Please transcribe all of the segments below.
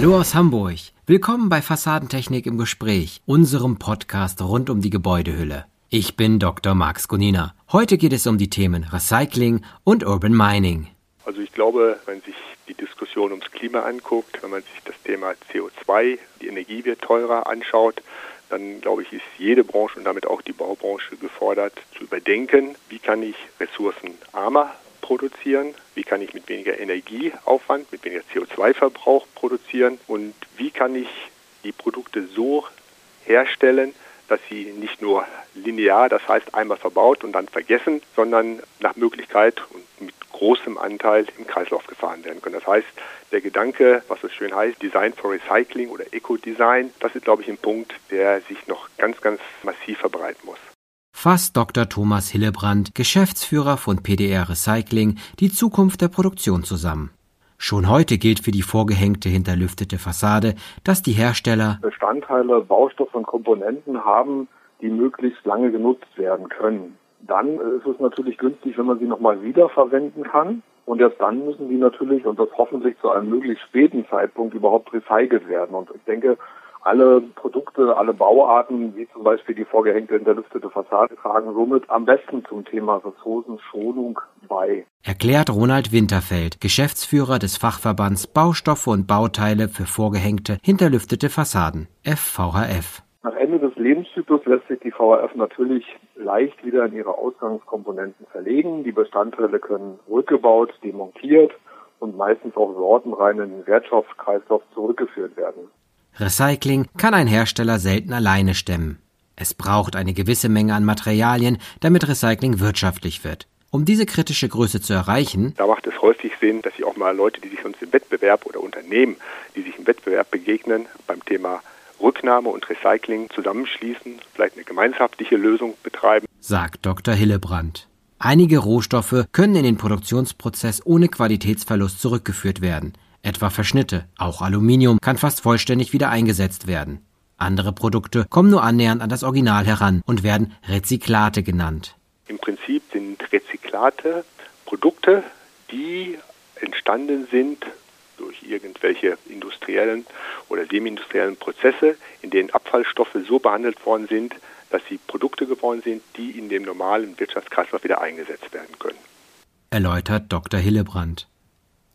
Hallo aus Hamburg. Willkommen bei Fassadentechnik im Gespräch, unserem Podcast rund um die Gebäudehülle. Ich bin Dr. Max Gunina. Heute geht es um die Themen Recycling und Urban Mining. Also ich glaube, wenn sich die Diskussion ums Klima anguckt, wenn man sich das Thema CO2, die Energie wird teurer anschaut, dann glaube ich, ist jede Branche und damit auch die Baubranche gefordert zu überdenken, wie kann ich ressourcenarmer produzieren, wie kann ich mit weniger Energieaufwand, mit weniger CO2-Verbrauch produzieren? Und wie kann ich die Produkte so herstellen, dass sie nicht nur linear, das heißt einmal verbaut und dann vergessen, sondern nach Möglichkeit und mit großem Anteil im Kreislauf gefahren werden können. Das heißt, der Gedanke, was es schön heißt, Design for Recycling oder Eco-Design, das ist, glaube ich, ein Punkt, der sich noch ganz, ganz massiv verbreiten muss fasst Dr. Thomas Hillebrand, Geschäftsführer von PDR Recycling, die Zukunft der Produktion zusammen. Schon heute gilt für die vorgehängte hinterlüftete Fassade, dass die Hersteller Bestandteile, Baustoffe und Komponenten haben, die möglichst lange genutzt werden können. Dann ist es natürlich günstig, wenn man sie nochmal wiederverwenden kann. Und erst dann müssen die natürlich, und das hoffentlich zu einem möglichst späten Zeitpunkt, überhaupt recycelt werden. Und ich denke, alle Produkte, alle Bauarten, wie zum Beispiel die vorgehängte hinterlüftete Fassade, tragen somit am besten zum Thema Ressourcenschonung bei. Erklärt Ronald Winterfeld, Geschäftsführer des Fachverbands Baustoffe und Bauteile für vorgehängte hinterlüftete Fassaden, FVHF. Nach Ende des Lebenszyklus lässt sich die VHF natürlich leicht wieder in ihre Ausgangskomponenten verlegen. Die Bestandteile können rückgebaut, demontiert und meistens auch sortenrein in den Wertstoffkreislauf zurückgeführt werden. Recycling kann ein Hersteller selten alleine stemmen. Es braucht eine gewisse Menge an Materialien, damit Recycling wirtschaftlich wird. Um diese kritische Größe zu erreichen, da macht es häufig Sinn, dass sich auch mal Leute, die sich sonst im Wettbewerb oder Unternehmen, die sich im Wettbewerb begegnen, beim Thema Rücknahme und Recycling zusammenschließen, vielleicht eine gemeinschaftliche Lösung betreiben, sagt Dr. Hillebrand. Einige Rohstoffe können in den Produktionsprozess ohne Qualitätsverlust zurückgeführt werden etwa Verschnitte. Auch Aluminium kann fast vollständig wieder eingesetzt werden. Andere Produkte kommen nur annähernd an das Original heran und werden Rezyklate genannt. Im Prinzip sind Rezyklate Produkte, die entstanden sind durch irgendwelche industriellen oder semi-industriellen Prozesse, in denen Abfallstoffe so behandelt worden sind, dass sie Produkte geworden sind, die in dem normalen Wirtschaftskreislauf wieder eingesetzt werden können. Erläutert Dr. Hillebrand.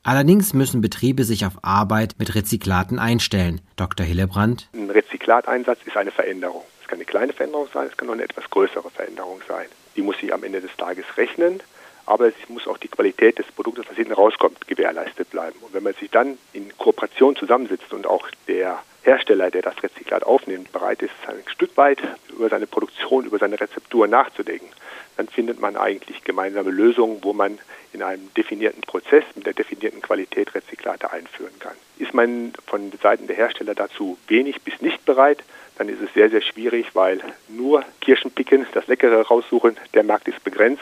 Allerdings müssen Betriebe sich auf Arbeit mit Rezyklaten einstellen. Dr. Hillebrand. Ein Rezyklateinsatz ist eine Veränderung. Es kann eine kleine Veränderung sein, es kann auch eine etwas größere Veränderung sein. Die muss sich am Ende des Tages rechnen, aber es muss auch die Qualität des Produktes, was hinten rauskommt, gewährleistet bleiben. Und wenn man sich dann in Kooperation zusammensitzt und auch der Hersteller, der das Rezyklat aufnimmt, bereit ist, ein Stück weit über seine Produktion, über seine Rezeptur nachzudenken, dann findet man eigentlich gemeinsame Lösungen, wo man in einem definierten Prozess mit der definierten Qualität Rezyklate einführen kann. Ist man von Seiten der Hersteller dazu wenig bis nicht bereit, dann ist es sehr, sehr schwierig, weil nur Kirschen picken, das Leckere raussuchen, der Markt ist begrenzt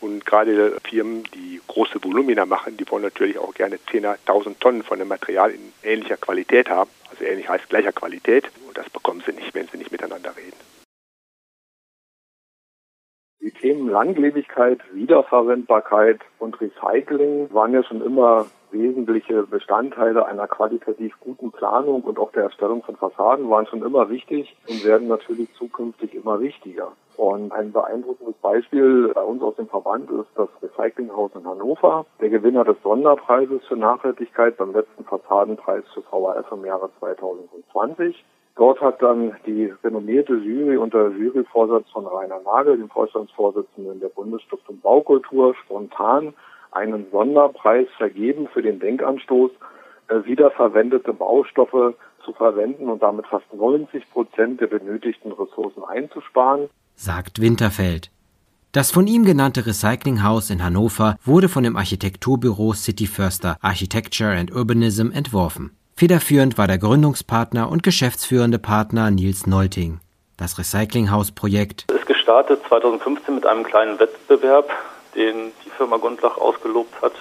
und gerade Firmen, die große Volumina machen, die wollen natürlich auch gerne 10.000 Tonnen von dem Material in ähnlicher Qualität haben. Also ähnlich heißt gleicher Qualität und das bekommen sie nicht, wenn sie nicht miteinander reden. Die Themen Langlebigkeit, Wiederverwendbarkeit und Recycling waren ja schon immer wesentliche Bestandteile einer qualitativ guten Planung und auch der Erstellung von Fassaden waren schon immer wichtig und werden natürlich zukünftig immer wichtiger. Und ein beeindruckendes Beispiel bei uns aus dem Verband ist das Recyclinghaus in Hannover, der Gewinner des Sonderpreises für Nachhaltigkeit beim letzten Fassadenpreis für VHF im Jahre 2020. Dort hat dann die renommierte Jury unter Juryvorsatz von Rainer Nagel, dem Vorstandsvorsitzenden der Bundesstiftung Baukultur, spontan einen Sonderpreis vergeben für den Denkanstoß, äh, wiederverwendete Baustoffe zu verwenden und damit fast 90 Prozent der benötigten Ressourcen einzusparen, sagt Winterfeld. Das von ihm genannte Recyclinghaus in Hannover wurde von dem Architekturbüro City Förster Architecture and Urbanism entworfen. Federführend war der Gründungspartner und geschäftsführende Partner Nils Nolting. Das Recyclinghaus-Projekt ist gestartet 2015 mit einem kleinen Wettbewerb, den die Firma Gundlach ausgelobt hat.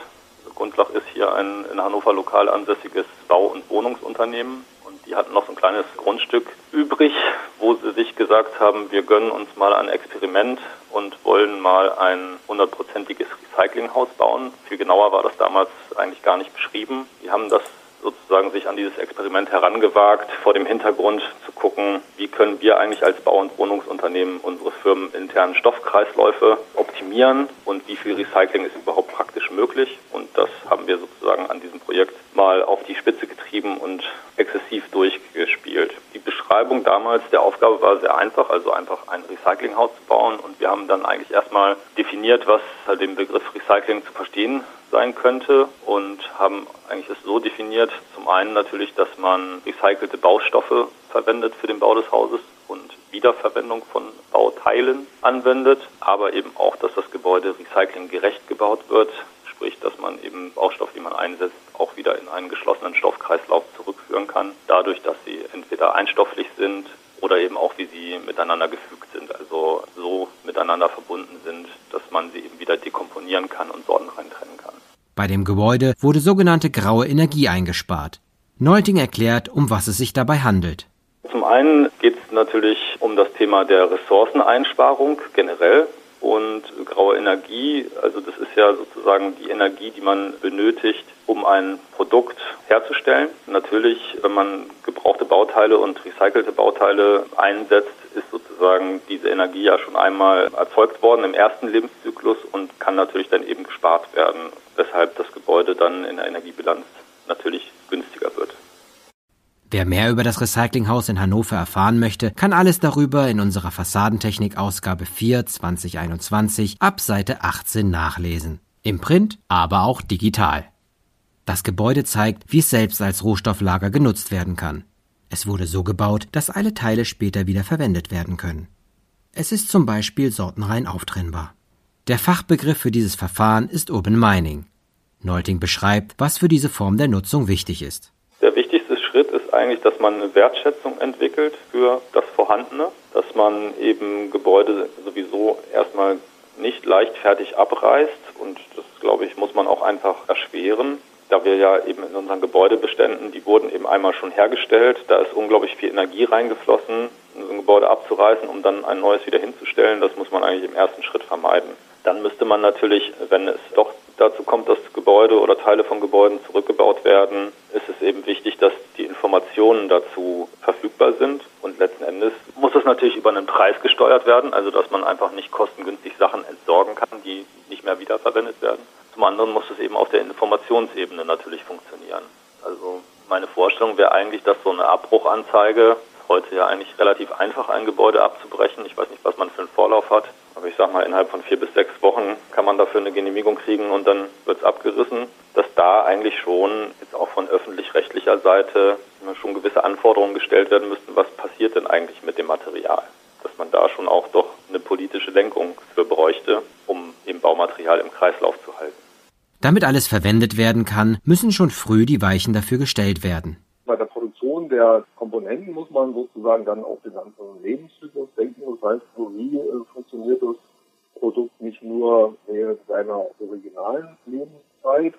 Gundlach ist hier ein in Hannover lokal ansässiges Bau- und Wohnungsunternehmen die hatten noch so ein kleines Grundstück übrig, wo sie sich gesagt haben, wir gönnen uns mal ein Experiment und wollen mal ein hundertprozentiges Recyclinghaus bauen. Viel genauer war das damals eigentlich gar nicht beschrieben. Die haben das sozusagen sich an dieses Experiment herangewagt, vor dem Hintergrund zu gucken, wie können wir eigentlich als Bau- und Wohnungsunternehmen unsere firmeninternen Stoffkreisläufe optimieren und wie viel Recycling ist überhaupt praktisch möglich. Und das haben wir sozusagen an diesem Projekt mal auf die Spitze getrieben und exzessiv durchgespielt. Die Beschreibung damals der Aufgabe war sehr einfach, also einfach ein Recyclinghaus zu bauen. Und wir haben dann eigentlich erstmal definiert, was halt dem Begriff Recycling zu verstehen sein könnte und haben eigentlich es so definiert, zum einen natürlich, dass man recycelte Baustoffe verwendet für den Bau des Hauses und Wiederverwendung von Bauteilen anwendet, aber eben auch, dass das Gebäude recyclinggerecht gebaut wird, sprich, dass man eben Baustoffe, die man einsetzt, auch wieder in einen geschlossenen Stoffkreislauf zurückführen kann, dadurch, dass sie entweder einstofflich sind oder eben auch, wie sie miteinander gefügt sind, also so miteinander verbunden sind, dass man sie eben wieder dekomponieren kann und trennen kann. Bei dem Gebäude wurde sogenannte graue Energie eingespart. Neulting erklärt, um was es sich dabei handelt. Zum einen geht es natürlich um das Thema der Ressourceneinsparung generell. Und graue Energie, also das ist ja sozusagen die Energie, die man benötigt, um ein Produkt herzustellen. Natürlich, wenn man gebrauchte Bauteile und recycelte Bauteile einsetzt, ist sozusagen diese Energie ja schon einmal erzeugt worden im ersten Lebenszyklus und kann natürlich dann eben gespart werden weshalb das Gebäude dann in der Energiebilanz natürlich günstiger wird. Wer mehr über das Recyclinghaus in Hannover erfahren möchte, kann alles darüber in unserer Fassadentechnik Ausgabe 4 2021 ab Seite 18 nachlesen. Im Print, aber auch digital. Das Gebäude zeigt, wie es selbst als Rohstofflager genutzt werden kann. Es wurde so gebaut, dass alle Teile später wieder verwendet werden können. Es ist zum Beispiel sortenrein auftrennbar. Der Fachbegriff für dieses Verfahren ist Open Mining. Neulting beschreibt, was für diese Form der Nutzung wichtig ist. Der wichtigste Schritt ist eigentlich, dass man eine Wertschätzung entwickelt für das Vorhandene, dass man eben Gebäude sowieso erstmal nicht leichtfertig abreißt und das, glaube ich, muss man auch einfach erschweren, da wir ja eben in unseren Gebäudebeständen, die wurden eben einmal schon hergestellt, da ist unglaublich viel Energie reingeflossen, so ein Gebäude abzureißen, um dann ein neues wieder hinzustellen, das muss man eigentlich im ersten Schritt vermeiden. Dann müsste man natürlich, wenn es doch dazu kommt, dass Gebäude oder Teile von Gebäuden zurückgebaut werden, ist es eben wichtig, dass die Informationen dazu verfügbar sind. Und letzten Endes muss es natürlich über einen Preis gesteuert werden, also dass man einfach nicht kostengünstig Sachen entsorgen kann, die nicht mehr wiederverwendet werden. Zum anderen muss es eben auf der Informationsebene natürlich funktionieren. Also meine Vorstellung wäre eigentlich, dass so eine Abbruchanzeige heute ja eigentlich relativ einfach, ein Gebäude abzubrechen. Ich weiß nicht, was man für einen Vorlauf hat. Aber ich sage mal, innerhalb von vier bis sechs Wochen kann man dafür eine Genehmigung kriegen und dann wird es abgerissen. Dass da eigentlich schon jetzt auch von öffentlich-rechtlicher Seite schon gewisse Anforderungen gestellt werden müssten, was passiert denn eigentlich mit dem Material? Dass man da schon auch doch eine politische Lenkung für bräuchte, um eben Baumaterial im Kreislauf zu halten. Damit alles verwendet werden kann, müssen schon früh die Weichen dafür gestellt werden. Bei der Produktion der Komponenten muss man sozusagen dann auf den ganzen Lebenszyklus denken. Das heißt, wie äh, funktioniert das Produkt nicht nur während seiner originalen Lebenszeit,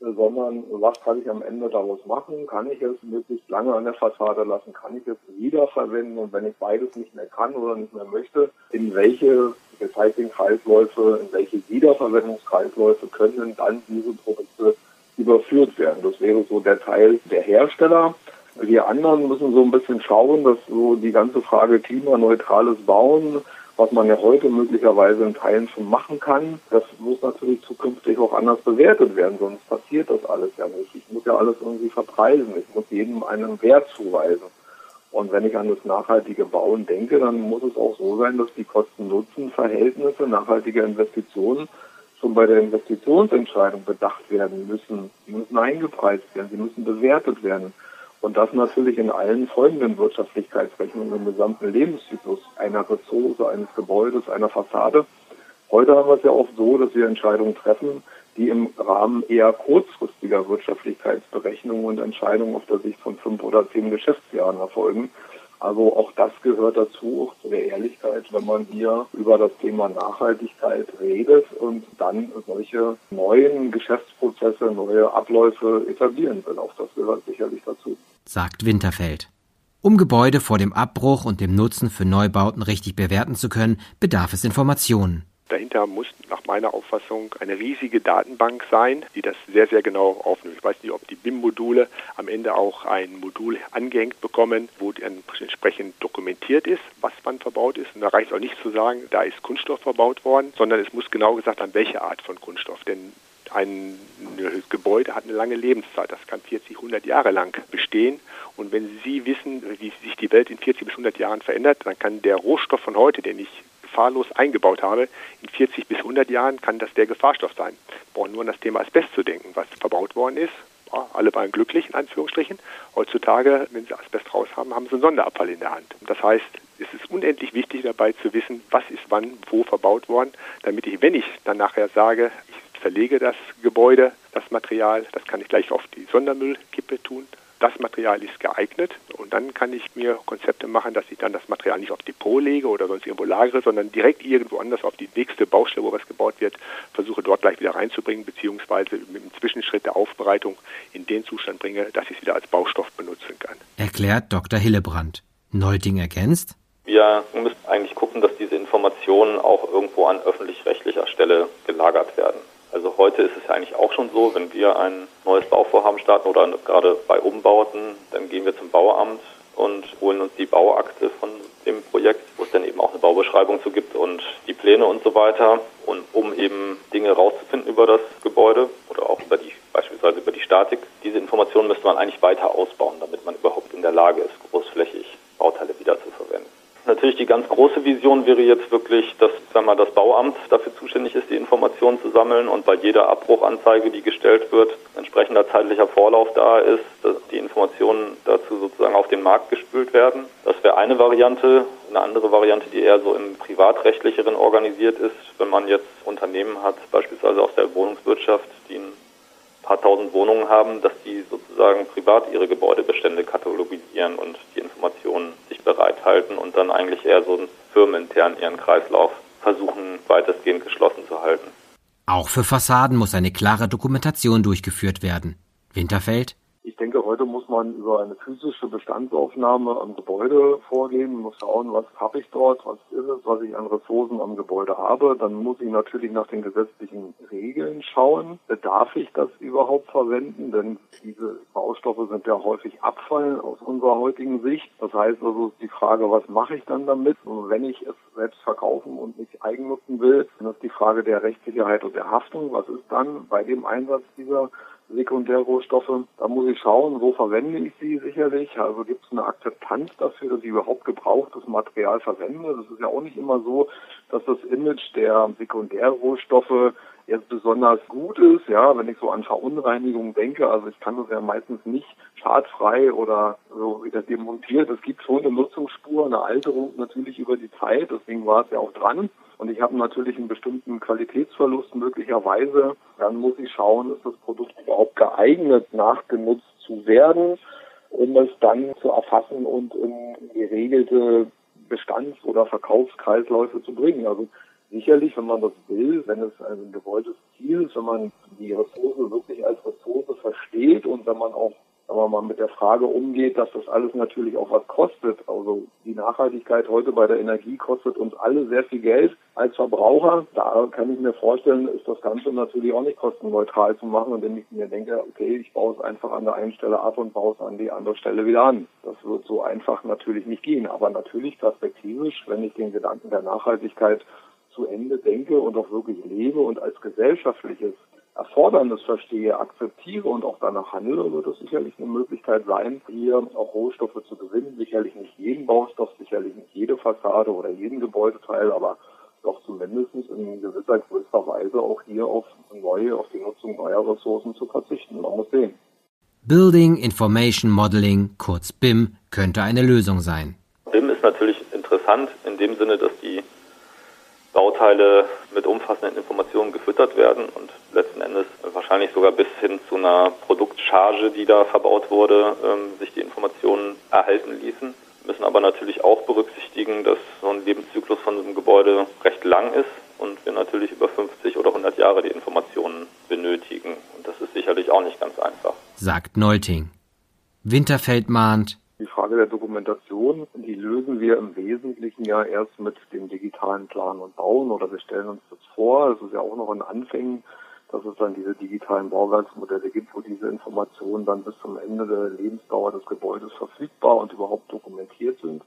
äh, sondern was kann ich am Ende daraus machen? Kann ich es möglichst lange an der Fassade lassen? Kann ich es wiederverwenden? Und wenn ich beides nicht mehr kann oder nicht mehr möchte, in welche Recycling-Kreisläufe, in welche Wiederverwendungskreisläufe können dann diese Produkte überführt werden? Das wäre so der Teil der Hersteller. Wir anderen müssen so ein bisschen schauen, dass so die ganze Frage klimaneutrales Bauen, was man ja heute möglicherweise in Teilen schon machen kann, das muss natürlich zukünftig auch anders bewertet werden, sonst passiert das alles ja nicht. Ich muss ja alles irgendwie verpreisen, ich muss jedem einen Wert zuweisen. Und wenn ich an das nachhaltige Bauen denke, dann muss es auch so sein, dass die Kosten-Nutzen-Verhältnisse nachhaltiger Investitionen schon bei der Investitionsentscheidung bedacht werden müssen. Sie müssen eingepreist werden, sie müssen bewertet werden. Und das natürlich in allen folgenden Wirtschaftlichkeitsrechnungen im gesamten Lebenszyklus einer Ressource, eines Gebäudes, einer Fassade. Heute haben wir es ja oft so, dass wir Entscheidungen treffen, die im Rahmen eher kurzfristiger Wirtschaftlichkeitsberechnungen und Entscheidungen auf der Sicht von fünf oder zehn Geschäftsjahren erfolgen. Also auch das gehört dazu, auch zu der Ehrlichkeit, wenn man hier über das Thema Nachhaltigkeit redet und dann solche neuen Geschäftsprozesse, neue Abläufe etablieren will. Auch das gehört sicherlich dazu. Sagt Winterfeld. Um Gebäude vor dem Abbruch und dem Nutzen für Neubauten richtig bewerten zu können, bedarf es Informationen. Dahinter muss nach meiner Auffassung eine riesige Datenbank sein, die das sehr, sehr genau aufnimmt. Ich weiß nicht, ob die BIM-Module am Ende auch ein Modul angehängt bekommen, wo entsprechend dokumentiert ist, was wann verbaut ist. Und da reicht es auch nicht zu sagen, da ist Kunststoff verbaut worden, sondern es muss genau gesagt an welche Art von Kunststoff. Denn ein Gebäude hat eine lange Lebenszeit. Das kann 40, 100 Jahre lang bestehen. Und wenn Sie wissen, wie sich die Welt in 40 bis 100 Jahren verändert, dann kann der Rohstoff von heute, den ich gefahrlos eingebaut habe, in 40 bis 100 Jahren kann das der Gefahrstoff sein. Wir brauchen nur an das Thema Asbest zu denken, was verbaut worden ist. Ja, alle waren glücklich, in Anführungsstrichen. Heutzutage, wenn sie Asbest raus haben, haben sie einen Sonderabfall in der Hand. Das heißt, es ist unendlich wichtig dabei zu wissen, was ist wann, wo verbaut worden, damit ich, wenn ich dann nachher sage, ich verlege das Gebäude, das Material, das kann ich gleich auf die Sondermüllkippe tun, das Material ist geeignet und dann kann ich mir Konzepte machen, dass ich dann das Material nicht auf Depot lege oder sonst irgendwo lagere, sondern direkt irgendwo anders auf die nächste Baustelle, wo was gebaut wird, versuche dort gleich wieder reinzubringen, beziehungsweise mit dem Zwischenschritt der Aufbereitung in den Zustand bringe, dass ich es wieder als Baustoff benutzen kann. Erklärt Dr. Hillebrand. Neuting ergänzt? Wir müssen eigentlich gucken, dass diese Informationen auch irgendwo an öffentlich-rechtlicher Stelle gelagert werden. Also heute ist es eigentlich auch schon so, wenn wir ein neues Bauvorhaben starten oder gerade bei Umbauten, dann gehen wir zum Bauamt und holen uns die Bauakte von dem Projekt, wo es dann eben auch eine Baubeschreibung zu gibt und die Pläne und so weiter. Und um eben Dinge rauszufinden über das Gebäude oder auch über die, beispielsweise über die Statik, diese Informationen müsste man eigentlich weiter ausbauen, damit man überhaupt in der Lage ist. Natürlich die ganz große Vision wäre jetzt wirklich, dass sagen wir, das Bauamt dafür zuständig ist, die Informationen zu sammeln und bei jeder Abbruchanzeige, die gestellt wird, entsprechender zeitlicher Vorlauf da ist, dass die Informationen dazu sozusagen auf den Markt gespült werden. Das wäre eine Variante. Eine andere Variante, die eher so im privatrechtlicheren organisiert ist, wenn man jetzt Unternehmen hat, beispielsweise aus der Wohnungswirtschaft, die ein paar tausend Wohnungen haben, dass die sozusagen privat ihre Gebäudebestände katalogisieren und die bereithalten und dann eigentlich eher so firmenintern ihren Kreislauf versuchen, weitestgehend geschlossen zu halten. Auch für Fassaden muss eine klare Dokumentation durchgeführt werden. Winterfeld? Ich denke, heute muss man über eine physische Bestandsaufnahme am Gebäude vorgehen, muss schauen, was habe ich dort, was ist es, was ich an Ressourcen am Gebäude habe. Dann muss ich natürlich nach den gesetzlichen Regeln schauen. Darf ich das überhaupt verwenden? Denn diese Baustoffe sind ja häufig Abfall aus unserer heutigen Sicht. Das heißt also die Frage, was mache ich dann damit? Und wenn ich es selbst verkaufen und nicht eigennutzen will, dann ist die Frage der Rechtssicherheit und der Haftung. Was ist dann bei dem Einsatz dieser Sekundärrohstoffe. Da muss ich schauen, wo verwende ich sie sicherlich. Also gibt es eine Akzeptanz dafür, dass ich überhaupt gebrauchtes Material verwende. Das ist ja auch nicht immer so, dass das Image der Sekundärrohstoffe jetzt besonders gut ist, ja, wenn ich so an Verunreinigung denke, also ich kann das ja meistens nicht schadfrei oder so wieder demontiert. Es gibt schon eine Nutzungsspur, eine Alterung natürlich über die Zeit, deswegen war es ja auch dran. Und ich habe natürlich einen bestimmten Qualitätsverlust möglicherweise. Dann muss ich schauen, ist das Produkt überhaupt geeignet, nachgenutzt zu werden, um es dann zu erfassen und in geregelte Bestands- oder Verkaufskreisläufe zu bringen. Also sicherlich, wenn man das will, wenn es ein gewolltes Ziel ist, wenn man die Ressource wirklich als Ressource versteht und wenn man auch wenn man mit der Frage umgeht, dass das alles natürlich auch was kostet. Also die Nachhaltigkeit heute bei der Energie kostet uns alle sehr viel Geld als Verbraucher. Da kann ich mir vorstellen, ist das Ganze natürlich auch nicht kostenneutral zu machen, indem ich mir denke, okay, ich baue es einfach an der einen Stelle ab und baue es an die andere Stelle wieder an. Das wird so einfach natürlich nicht gehen. Aber natürlich perspektivisch, wenn ich den Gedanken der Nachhaltigkeit zu Ende denke und auch wirklich lebe und als gesellschaftliches Erfordernis verstehe, akzeptiere und auch danach handle, wird es sicherlich eine Möglichkeit sein, hier auch Rohstoffe zu gewinnen. Sicherlich nicht jeden Baustoff, sicherlich nicht jede Fassade oder jeden Gebäudeteil, aber doch zumindest in gewisser größter Weise auch hier auf neue, auf die Nutzung neuer Ressourcen zu verzichten. Man muss sehen. Building Information Modeling, kurz BIM, könnte eine Lösung sein. BIM ist natürlich interessant in dem Sinne, dass die Bauteile mit umfassenden Informationen gefüttert werden und letzten Endes wahrscheinlich sogar bis hin zu einer Produktcharge, die da verbaut wurde, ähm, sich die Informationen erhalten ließen. Wir müssen aber natürlich auch berücksichtigen, dass so ein Lebenszyklus von einem Gebäude recht lang ist und wir natürlich über 50 oder 100 Jahre die Informationen benötigen. Und das ist sicherlich auch nicht ganz einfach. Sagt Neuting. Winterfeld mahnt. Die Frage der Dokumentation. Die lösen wir im Wesentlichen ja erst mit dem digitalen Plan und Bauen oder wir stellen uns das vor. Es ist ja auch noch in Anfängen, dass es dann diese digitalen Bauwerksmodelle gibt, wo diese Informationen dann bis zum Ende der Lebensdauer des Gebäudes verfügbar und überhaupt dokumentiert sind.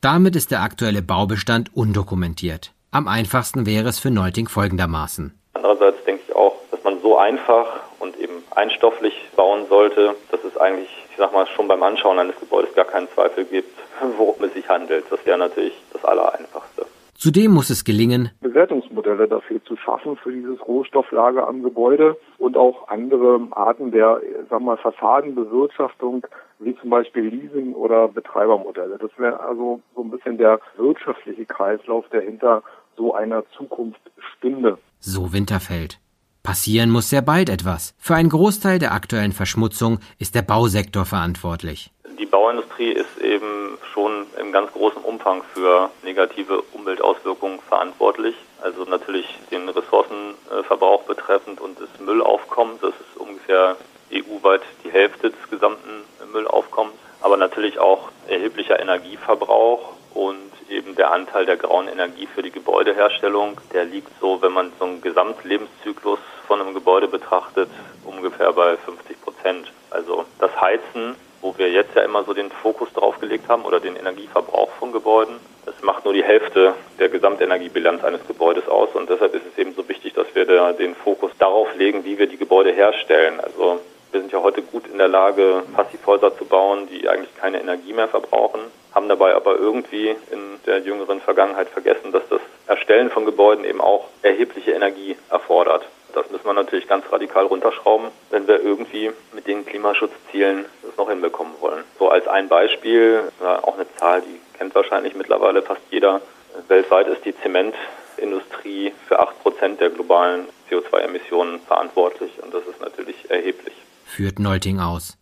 Damit ist der aktuelle Baubestand undokumentiert. Am einfachsten wäre es für Neuting folgendermaßen. Andererseits denke ich auch, dass man so einfach und eben einstofflich bauen sollte, dass es eigentlich, ich sag mal, schon beim Anschauen eines Gebäudes gar keinen Zweifel gibt, worum es sich handelt. Das wäre natürlich das Allereinfachste. Zudem muss es gelingen, Bewertungsmodelle dafür zu schaffen für dieses Rohstofflager am Gebäude und auch andere Arten der, sagen wir mal, Fassadenbewirtschaftung, wie zum Beispiel Leasing oder Betreibermodelle. Das wäre also so ein bisschen der wirtschaftliche Kreislauf, der hinter so einer Zukunft stünde. So Winterfeld. Passieren muss sehr bald etwas. Für einen Großteil der aktuellen Verschmutzung ist der Bausektor verantwortlich. Die Bauindustrie ist eben schon im ganz großen Umfang für negative Umweltauswirkungen verantwortlich. Also natürlich den Ressourcenverbrauch betreffend und das Müllaufkommen. Das ist ungefähr EU-weit die Hälfte des gesamten Müllaufkommens. Aber natürlich auch erheblicher Energieverbrauch und eben der Anteil der grauen Energie für die Gebäudeherstellung, der liegt so, wenn man so einen Gesamtlebenszyklus von einem Gebäude betrachtet, ungefähr bei 50 Prozent. Also das Heizen, wo wir jetzt ja immer so den Fokus drauf gelegt haben, oder den Energieverbrauch von Gebäuden, das macht nur die Hälfte der Gesamtenergiebilanz eines Gebäudes aus. Und deshalb ist es eben so wichtig, dass wir da den Fokus darauf legen, wie wir die Gebäude herstellen. Also wir sind ja heute gut in der Lage, Passivhäuser zu bauen, die eigentlich keine Energie mehr verbrauchen, haben dabei aber irgendwie in der jüngeren Vergangenheit vergessen, dass das Erstellen von Gebäuden eben auch erhebliche Energie erfordert. Das müssen wir natürlich ganz radikal runterschrauben, wenn wir irgendwie mit den Klimaschutzzielen das noch hinbekommen wollen. So als ein Beispiel, auch eine Zahl, die kennt wahrscheinlich mittlerweile fast jeder. Weltweit ist die Zementindustrie für acht Prozent der globalen CO2-Emissionen verantwortlich und das ist natürlich erheblich. Führt Neuting aus.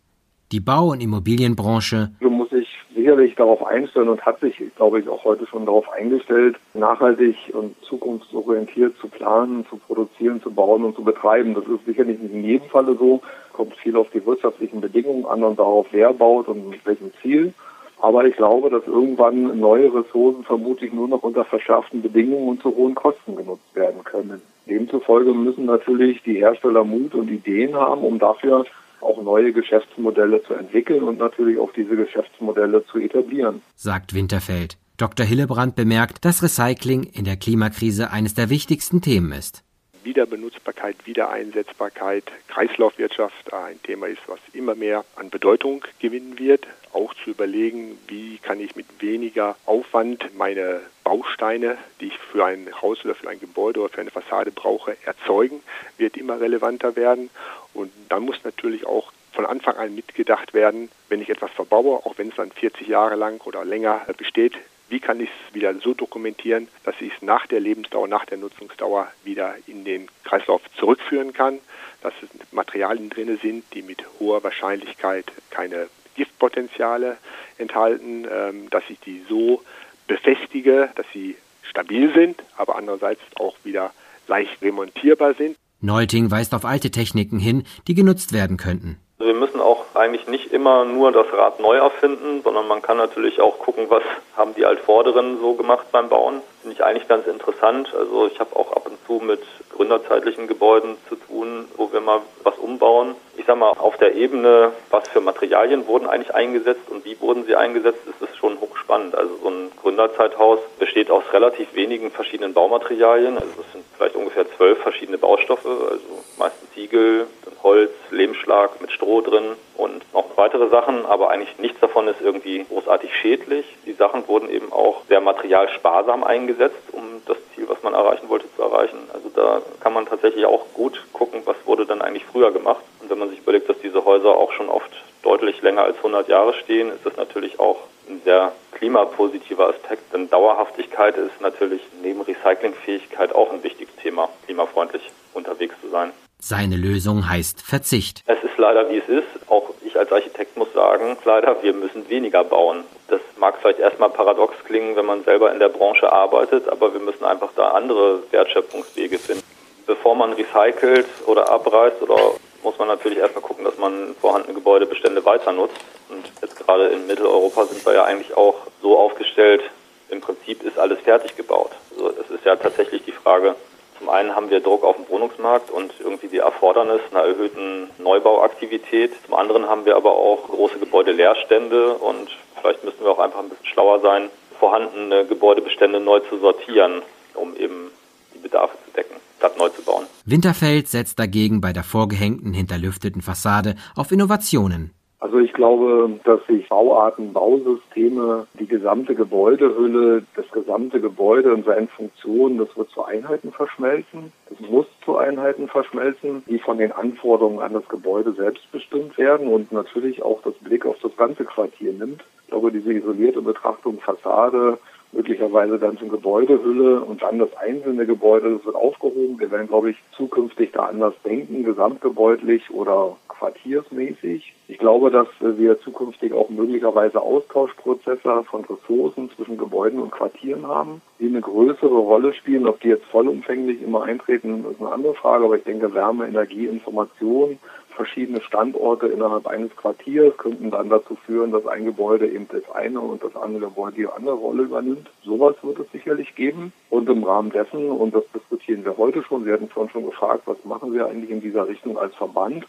Die Bau- und Immobilienbranche so muss sich sicherlich darauf einstellen und hat sich, glaube ich, auch heute schon darauf eingestellt, nachhaltig und zukunftsorientiert zu planen, zu produzieren, zu bauen und zu betreiben. Das ist sicherlich nicht in jedem Falle so. Kommt viel auf die wirtschaftlichen Bedingungen an und darauf, wer baut und mit welchem Ziel. Aber ich glaube, dass irgendwann neue Ressourcen vermutlich nur noch unter verschärften Bedingungen und zu hohen Kosten genutzt werden können. Demzufolge müssen natürlich die Hersteller Mut und Ideen haben, um dafür auch neue Geschäftsmodelle zu entwickeln und natürlich auch diese Geschäftsmodelle zu etablieren. Sagt Winterfeld. Dr. Hillebrand bemerkt, dass Recycling in der Klimakrise eines der wichtigsten Themen ist. Wiederbenutzbarkeit, Wiedereinsetzbarkeit, Kreislaufwirtschaft ein Thema ist, was immer mehr an Bedeutung gewinnen wird. Auch zu überlegen, wie kann ich mit weniger Aufwand meine Bausteine, die ich für ein Haus oder für ein Gebäude oder für eine Fassade brauche, erzeugen, wird immer relevanter werden. Und dann muss natürlich auch von Anfang an mitgedacht werden, wenn ich etwas verbaue, auch wenn es dann 40 Jahre lang oder länger besteht, wie kann ich es wieder so dokumentieren, dass ich es nach der Lebensdauer, nach der Nutzungsdauer wieder in den Kreislauf zurückführen kann, dass es Materialien drin sind, die mit hoher Wahrscheinlichkeit keine Giftpotenziale enthalten, ähm, dass ich die so befestige, dass sie stabil sind, aber andererseits auch wieder leicht remontierbar sind. Neuting weist auf alte Techniken hin, die genutzt werden könnten. Wir müssen auch eigentlich nicht immer nur das Rad neu erfinden, sondern man kann natürlich auch gucken, was haben die Altvorderen so gemacht beim Bauen. Finde ich eigentlich ganz interessant. Also ich habe auch ab und zu mit gründerzeitlichen Gebäuden zu tun, wo wir mal was umbauen. Ich sage mal, auf der Ebene, was für Materialien wurden eigentlich eingesetzt und wie wurden sie eingesetzt, ist es schon hochspannend. Also so ein Gründerzeithaus besteht aus relativ wenigen verschiedenen Baumaterialien. Also es sind vielleicht ungefähr zwölf verschiedene Baustoffe, also meistens Ziegel, Holz, Lehmschlag mit Stroh drin und noch weitere Sachen, aber eigentlich nichts davon ist irgendwie großartig schädlich. Die Sachen wurden eben auch sehr materialsparsam eingesetzt, um das Ziel, was man erreichen wollte, zu erreichen. Also da kann man tatsächlich auch gut gucken, was wurde dann eigentlich früher gemacht. Und wenn man sich überlegt, dass diese Häuser auch schon oft deutlich länger als 100 Jahre stehen, ist das natürlich auch ein sehr klimapositiver Aspekt, denn Dauerhaftigkeit ist natürlich neben Recyclingfähigkeit auch ein wichtiges Thema, klimafreundlich unterwegs zu sein. Seine Lösung heißt Verzicht. Es ist leider wie es ist. Auch ich als Architekt muss sagen, leider, wir müssen weniger bauen. Das mag vielleicht erstmal paradox klingen, wenn man selber in der Branche arbeitet, aber wir müssen einfach da andere Wertschöpfungswege finden. Bevor man recycelt oder abreißt oder muss man natürlich erstmal gucken, dass man vorhandene Gebäudebestände weiter nutzt. Und jetzt gerade in Mitteleuropa sind wir ja eigentlich auch so aufgestellt, im Prinzip ist alles fertig gebaut. Also es ist ja tatsächlich die Frage, zum einen haben wir Druck auf dem Wohnungsmarkt und irgendwie die Erfordernis einer erhöhten Neubauaktivität. Zum anderen haben wir aber auch große Gebäudeleerstände und vielleicht müssen wir auch einfach ein bisschen schlauer sein, vorhandene Gebäudebestände neu zu sortieren, um eben die Bedarfe zu decken, statt neu zu bauen. Winterfeld setzt dagegen bei der vorgehängten hinterlüfteten Fassade auf Innovationen. Also ich glaube, dass sich Bauarten, Bausysteme, die gesamte Gebäudehülle, das gesamte Gebäude und seine Funktionen, das wird zu Einheiten verschmelzen. Es muss zu Einheiten verschmelzen, die von den Anforderungen an das Gebäude selbst bestimmt werden und natürlich auch das Blick auf das ganze Quartier nimmt. Ich glaube, diese isolierte Betrachtung Fassade, möglicherweise dann zum Gebäudehülle und dann das einzelne Gebäude, das wird aufgehoben. Wir werden, glaube ich, zukünftig da anders denken, gesamtgebäudlich oder quartiersmäßig. Ich glaube, dass wir zukünftig auch möglicherweise Austauschprozesse von Ressourcen zwischen Gebäuden und Quartieren haben, die eine größere Rolle spielen. Ob die jetzt vollumfänglich immer eintreten, ist eine andere Frage. Aber ich denke, Wärme, Energie, Information, verschiedene Standorte innerhalb eines Quartiers könnten dann dazu führen, dass ein Gebäude eben das eine und das andere Gebäude die andere Rolle übernimmt. Sowas wird es sicherlich geben. Und im Rahmen dessen, und das diskutieren wir heute schon, Sie hatten vorhin schon gefragt, was machen wir eigentlich in dieser Richtung als Verband?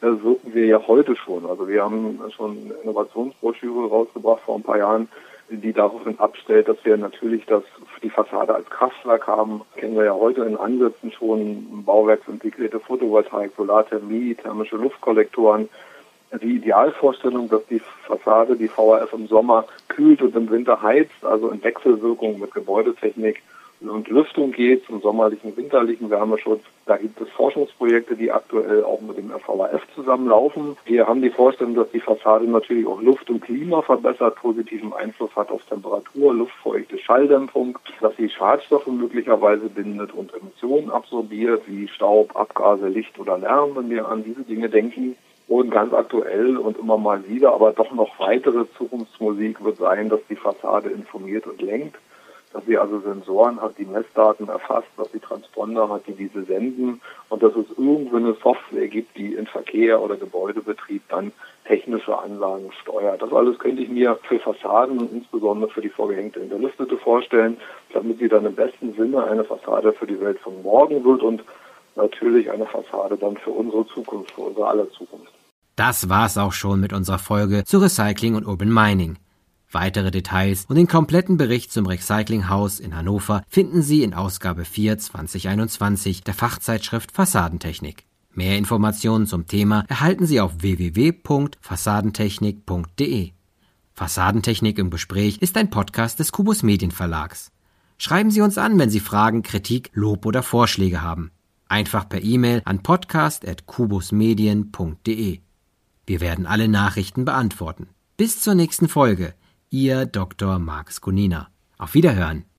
Das wirken wir ja heute schon. Also wir haben schon eine Innovationsbroschüre rausgebracht vor ein paar Jahren, die daraufhin abstellt, dass wir natürlich das die Fassade als Kraftwerk haben. Kennen wir ja heute in Ansätzen schon, bauwerksintegrierte Photovoltaik, Solarthermie, thermische Luftkollektoren. Die Idealvorstellung, dass die Fassade, die VHF im Sommer kühlt und im Winter heizt, also in Wechselwirkung mit Gebäudetechnik und Lüftung geht, zum sommerlichen, winterlichen Wärmeschutz. Da gibt es Forschungsprojekte, die aktuell auch mit dem RVAF zusammenlaufen. Wir haben die Vorstellung, dass die Fassade natürlich auch Luft und Klima verbessert, positiven Einfluss hat auf Temperatur, Luftfeuchte, Schalldämpfung, dass sie Schadstoffe möglicherweise bindet und Emissionen absorbiert, wie Staub, Abgase, Licht oder Lärm, wenn wir an diese Dinge denken. Und ganz aktuell und immer mal wieder, aber doch noch weitere Zukunftsmusik wird sein, dass die Fassade informiert und lenkt dass sie also Sensoren hat, die Messdaten erfasst, dass sie Transponder hat, die diese senden und dass es irgendwo eine Software gibt, die in Verkehr oder Gebäudebetrieb dann technische Anlagen steuert. Das alles könnte ich mir für Fassaden und insbesondere für die vorgehängte Hinterlüftete vorstellen, damit sie dann im besten Sinne eine Fassade für die Welt von morgen wird und natürlich eine Fassade dann für unsere Zukunft, für unsere aller Zukunft. Das war's auch schon mit unserer Folge zu Recycling und Urban Mining. Weitere Details und den kompletten Bericht zum Recyclinghaus in Hannover finden Sie in Ausgabe 4 2021 der Fachzeitschrift Fassadentechnik. Mehr Informationen zum Thema erhalten Sie auf www.fassadentechnik.de. Fassadentechnik im Gespräch ist ein Podcast des Kubus Medienverlags. Schreiben Sie uns an, wenn Sie Fragen, Kritik, Lob oder Vorschläge haben. Einfach per E-Mail an podcast.kubusmedien.de. Wir werden alle Nachrichten beantworten. Bis zur nächsten Folge. Ihr Dr. Max Gunina. Auf Wiederhören.